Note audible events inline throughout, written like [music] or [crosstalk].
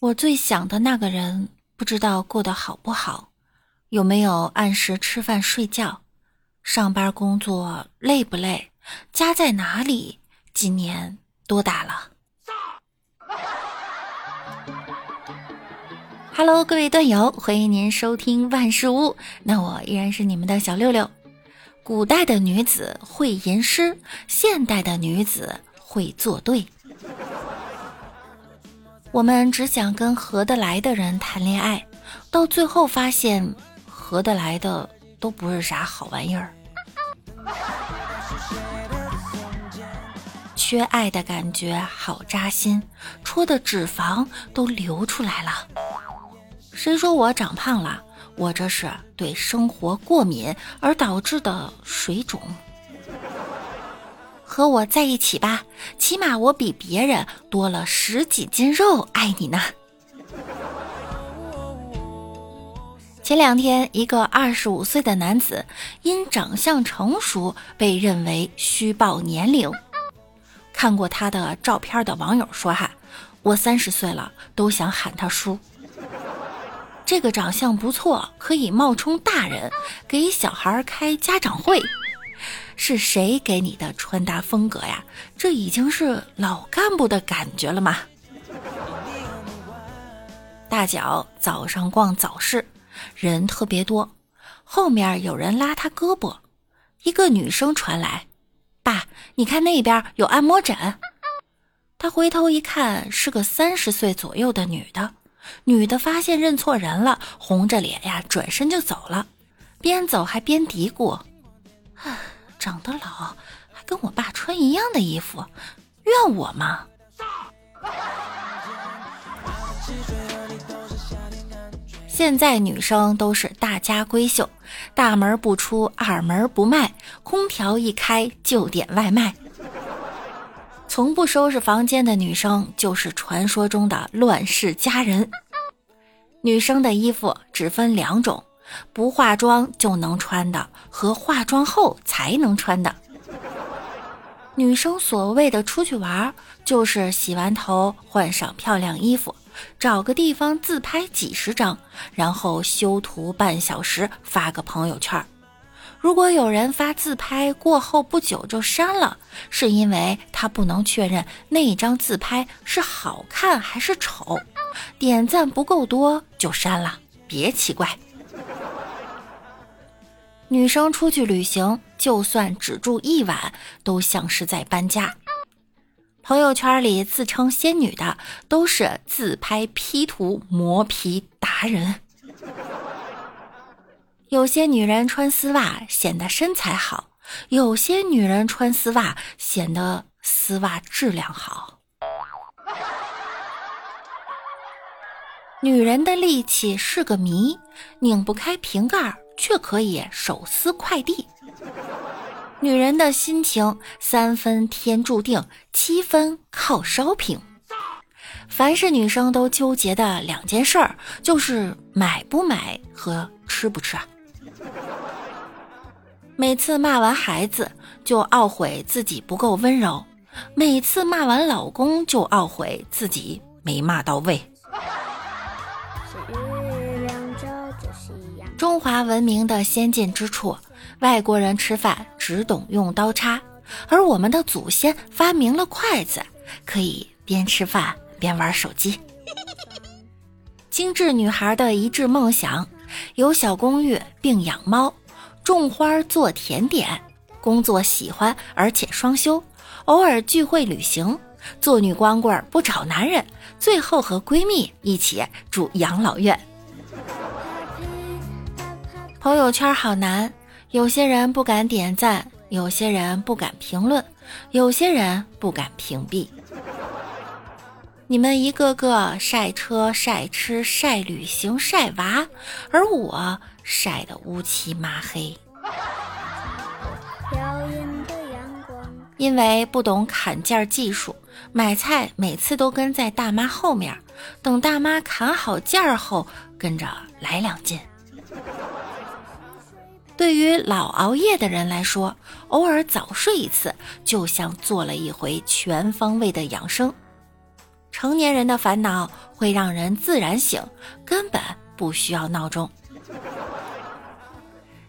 我最想的那个人，不知道过得好不好，有没有按时吃饭睡觉，上班工作累不累，家在哪里，今年多大了？Hello，各位段友，欢迎您收听万事屋，那我依然是你们的小六六。古代的女子会吟诗，现代的女子会作对。我们只想跟合得来的人谈恋爱，到最后发现合得来的都不是啥好玩意儿。缺爱的感觉好扎心，戳的脂肪都流出来了。谁说我长胖了？我这是对生活过敏而导致的水肿。和我在一起吧，起码我比别人多了十几斤肉，爱你呢。前两天，一个二十五岁的男子因长相成熟被认为虚报年龄。看过他的照片的网友说：“哈，我三十岁了，都想喊他叔。这个长相不错，可以冒充大人，给小孩开家长会。”是谁给你的穿搭风格呀？这已经是老干部的感觉了吗？大脚早上逛早市，人特别多，后面有人拉他胳膊，一个女生传来：“爸，你看那边有按摩枕。”他回头一看，是个三十岁左右的女的。女的发现认错人了，红着脸呀，转身就走了，边走还边嘀咕：“唉。”长得老，还跟我爸穿一样的衣服，怨我吗？现在女生都是大家闺秀，大门不出，二门不迈，空调一开就点外卖。从不收拾房间的女生，就是传说中的乱世佳人。女生的衣服只分两种。不化妆就能穿的和化妆后才能穿的，女生所谓的出去玩，就是洗完头换上漂亮衣服，找个地方自拍几十张，然后修图半小时发个朋友圈。如果有人发自拍过后不久就删了，是因为他不能确认那张自拍是好看还是丑，点赞不够多就删了，别奇怪。女生出去旅行，就算只住一晚，都像是在搬家。朋友圈里自称仙女的，都是自拍 P 图磨皮达人。有些女人穿丝袜显得身材好，有些女人穿丝袜显得丝袜质量好。女人的力气是个谜，拧不开瓶盖。却可以手撕快递。女人的心情三分天注定，七分靠烧瓶。凡是女生都纠结的两件事儿，就是买不买和吃不吃。每次骂完孩子，就懊悔自己不够温柔；每次骂完老公，就懊悔自己没骂到位。中华文明的先进之处，外国人吃饭只懂用刀叉，而我们的祖先发明了筷子，可以边吃饭边玩手机。[laughs] 精致女孩的一致梦想：有小公寓并养猫，种花做甜点，工作喜欢而且双休，偶尔聚会旅行，做女光棍不找男人，最后和闺蜜一起住养老院。朋友圈好难，有些人不敢点赞，有些人不敢评论，有些人不敢屏蔽。你们一个个晒车、晒吃、晒旅行、晒娃，而我晒得乌漆麻黑。因为不懂砍价技术，买菜每次都跟在大妈后面，等大妈砍好价后，跟着来两斤。对于老熬夜的人来说，偶尔早睡一次，就像做了一回全方位的养生。成年人的烦恼会让人自然醒，根本不需要闹钟。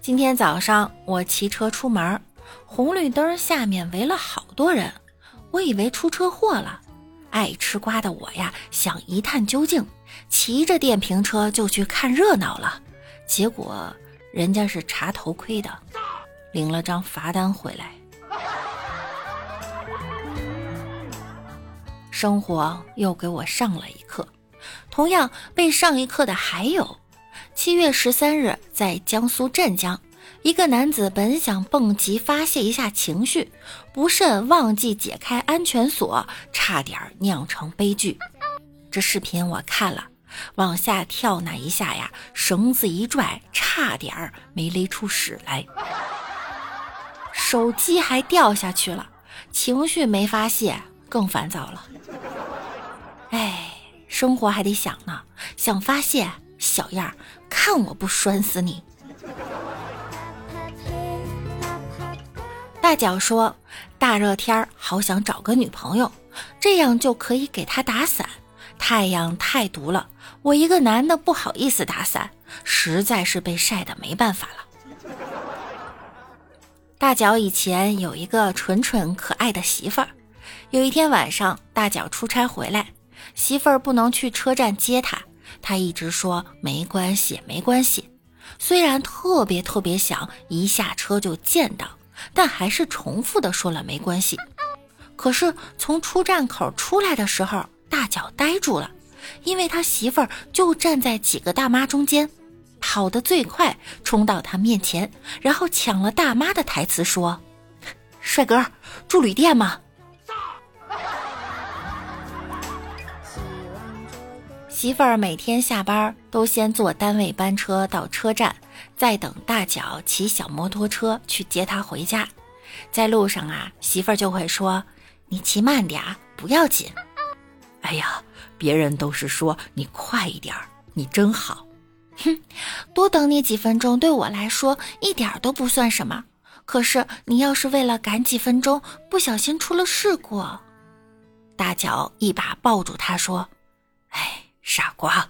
今天早上我骑车出门，红绿灯下面围了好多人，我以为出车祸了。爱吃瓜的我呀，想一探究竟，骑着电瓶车就去看热闹了。结果人家是查头盔的，领了张罚单回来。生活又给我上了一课，同样被上一课的还有。七月十三日，在江苏镇江，一个男子本想蹦极发泄一下情绪，不慎忘记解开安全锁，差点酿成悲剧。这视频我看了，往下跳那一下呀，绳子一拽，差点儿没勒出屎来，手机还掉下去了，情绪没发泄，更烦躁了。哎，生活还得想呢，想发泄，小样儿。看我不拴死你！大脚说：“大热天儿，好想找个女朋友，这样就可以给她打伞。太阳太毒了，我一个男的不好意思打伞，实在是被晒的没办法了。”大脚以前有一个纯纯可爱的媳妇儿，有一天晚上，大脚出差回来，媳妇儿不能去车站接他。他一直说没关系，没关系。虽然特别特别想一下车就见到，但还是重复的说了没关系。可是从出站口出来的时候，大脚呆住了，因为他媳妇儿就站在几个大妈中间，跑得最快，冲到他面前，然后抢了大妈的台词说：“ [laughs] 帅哥，住旅店吗？”媳妇儿每天下班都先坐单位班车到车站，再等大脚骑小摩托车去接她回家。在路上啊，媳妇儿就会说：“你骑慢点，不要紧。”哎呀，别人都是说你快一点，你真好。哼，多等你几分钟对我来说一点都不算什么。可是你要是为了赶几分钟不小心出了事故，大脚一把抱住他说：“哎。”傻瓜，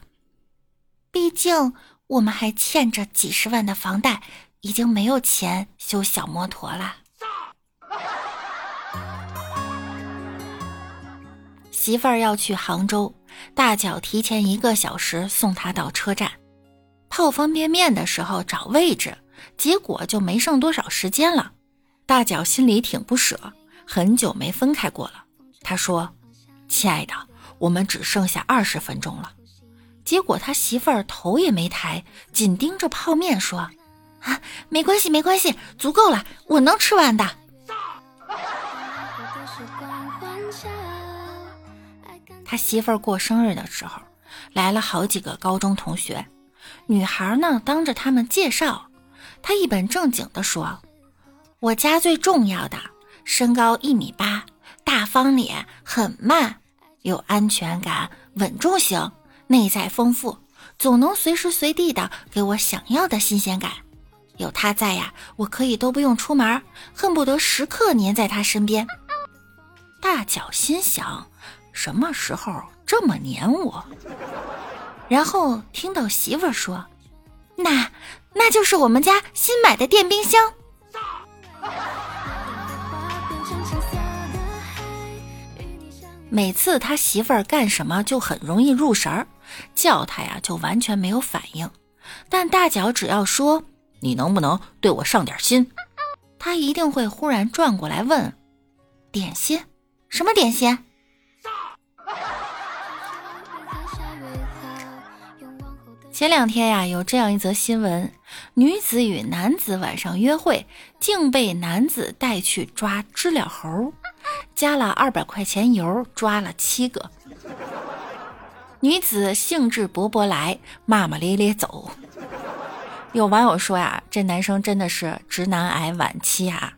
毕竟我们还欠着几十万的房贷，已经没有钱修小摩托了。媳妇儿要去杭州，大脚提前一个小时送她到车站。泡方便面的时候找位置，结果就没剩多少时间了。大脚心里挺不舍，很久没分开过了。他说：“亲爱的。”我们只剩下二十分钟了，结果他媳妇儿头也没抬，紧盯着泡面说：“啊，没关系，没关系，足够了，我能吃完的。”他媳妇儿过生日的时候，来了好几个高中同学，女孩呢当着他们介绍，他一本正经的说：“我家最重要的，身高一米八，大方脸，很慢。”有安全感，稳重型，内在丰富，总能随时随地的给我想要的新鲜感。有他在呀，我可以都不用出门，恨不得时刻黏在他身边。大脚心想，什么时候这么黏我？然后听到媳妇儿说：“那那就是我们家新买的电冰箱。”每次他媳妇儿干什么就很容易入神儿，叫他呀就完全没有反应。但大脚只要说你能不能对我上点心，他一定会忽然转过来问：点心？什么点心？前两天呀，有这样一则新闻：女子与男子晚上约会，竟被男子带去抓知了猴。加了二百块钱油，抓了七个女子，兴致勃勃来，骂骂咧咧走。有网友说呀，这男生真的是直男癌晚期啊。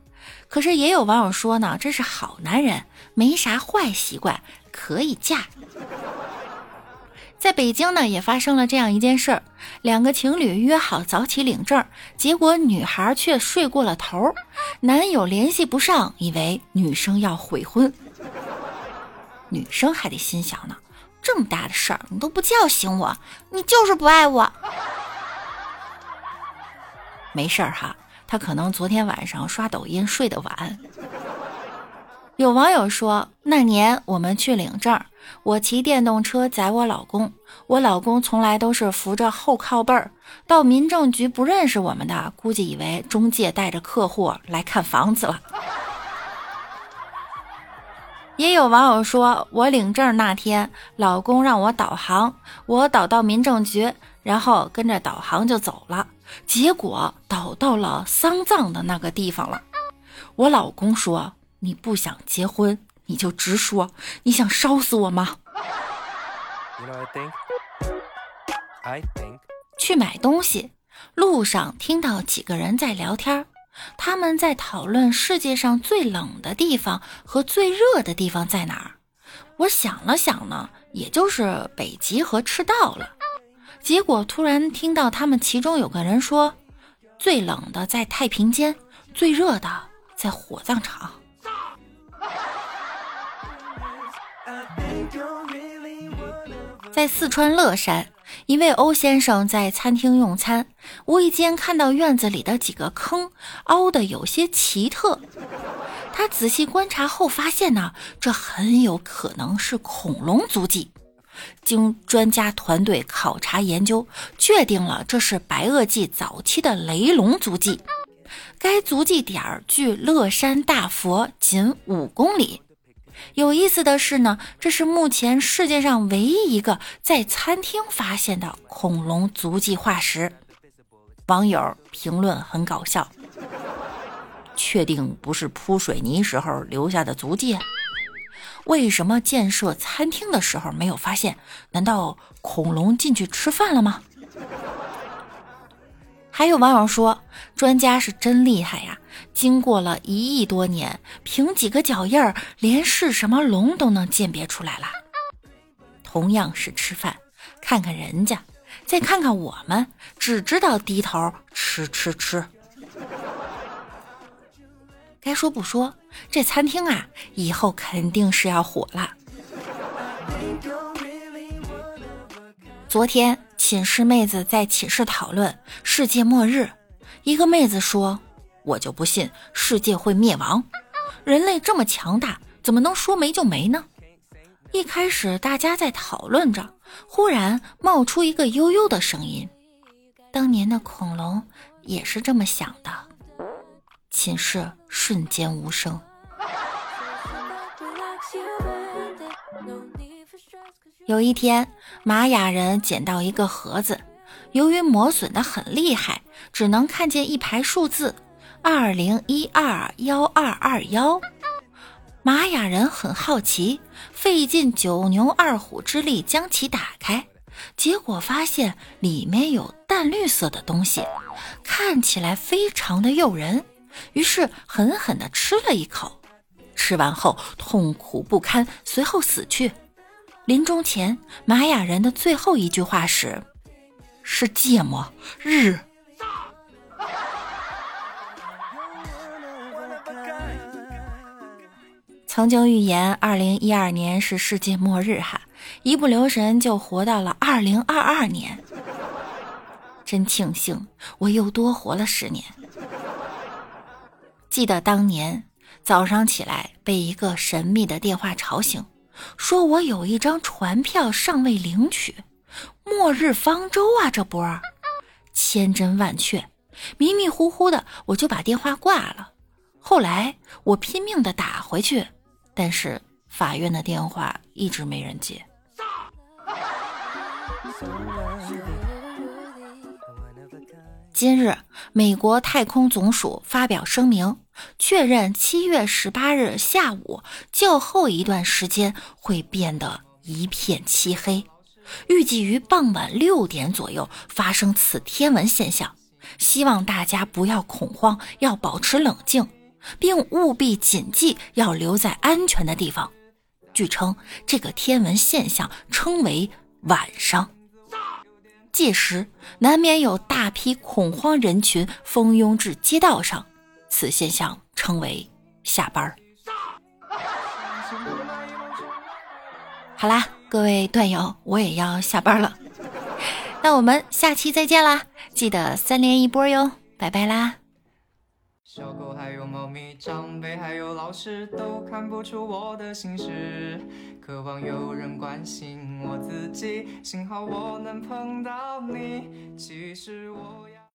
可是也有网友说呢，这是好男人，没啥坏习惯，可以嫁。在北京呢，也发生了这样一件事儿：两个情侣约好早起领证，结果女孩却睡过了头，男友联系不上，以为女生要悔婚。女生还得心想呢，这么大的事儿你都不叫醒我，你就是不爱我。没事儿哈，他可能昨天晚上刷抖音睡得晚。有网友说，那年我们去领证，我骑电动车载我老公，我老公从来都是扶着后靠背儿。到民政局不认识我们的，估计以为中介带着客户来看房子了。也有网友说，我领证那天，老公让我导航，我导到民政局，然后跟着导航就走了，结果导到了丧葬的那个地方了。我老公说。你不想结婚，你就直说。你想烧死我吗？去买东西，路上听到几个人在聊天，他们在讨论世界上最冷的地方和最热的地方在哪儿。我想了想呢，也就是北极和赤道了。结果突然听到他们其中有个人说，最冷的在太平间，最热的在火葬场。[laughs] 在四川乐山，一位欧先生在餐厅用餐，无意间看到院子里的几个坑凹的有些奇特。他仔细观察后发现呢，这很有可能是恐龙足迹。经专家团队考察研究，确定了这是白垩纪早期的雷龙足迹。该足迹点儿距乐山大佛仅五公里。有意思的是呢，这是目前世界上唯一一个在餐厅发现的恐龙足迹化石。网友评论很搞笑：“确定不是铺水泥时候留下的足迹？为什么建设餐厅的时候没有发现？难道恐龙进去吃饭了吗？”还有网友说：“专家是真厉害呀！经过了一亿多年，凭几个脚印儿，连是什么龙都能鉴别出来了。同样是吃饭，看看人家，再看看我们，只知道低头吃吃吃。该说不说，这餐厅啊，以后肯定是要火了。昨天。”寝室妹子在寝室讨论世界末日，一个妹子说：“我就不信世界会灭亡，人类这么强大，怎么能说没就没呢？”一开始大家在讨论着，忽然冒出一个悠悠的声音：“当年的恐龙也是这么想的。”寝室瞬间无声。有一天，玛雅人捡到一个盒子，由于磨损的很厉害，只能看见一排数字：二零一二幺二二幺。玛雅人很好奇，费尽九牛二虎之力将其打开，结果发现里面有淡绿色的东西，看起来非常的诱人，于是狠狠地吃了一口，吃完后痛苦不堪，随后死去。临终前，玛雅人的最后一句话是：“是芥末日。”曾经预言二零一二年是世界末日，哈，一不留神就活到了二零二二年，真庆幸我又多活了十年。记得当年早上起来被一个神秘的电话吵醒。说我有一张船票尚未领取，末日方舟啊！这波儿千真万确，迷迷糊糊的我就把电话挂了。后来我拼命的打回去，但是法院的电话一直没人接。今日，美国太空总署发表声明。确认七月十八日下午较后一段时间会变得一片漆黑，预计于傍晚六点左右发生此天文现象。希望大家不要恐慌，要保持冷静，并务必谨记要留在安全的地方。据称，这个天文现象称为“晚上”，届时难免有大批恐慌人群蜂拥至街道上。此现象称为下班儿。[laughs] 好啦。各位段友，我也要下班了，[laughs] 那我们下期再见啦！记得三连一波哟，拜拜啦！小狗还有猫咪，长辈还有老师，都看不出我的心事。渴望有人关心我自己，幸好我能碰到你。其实我。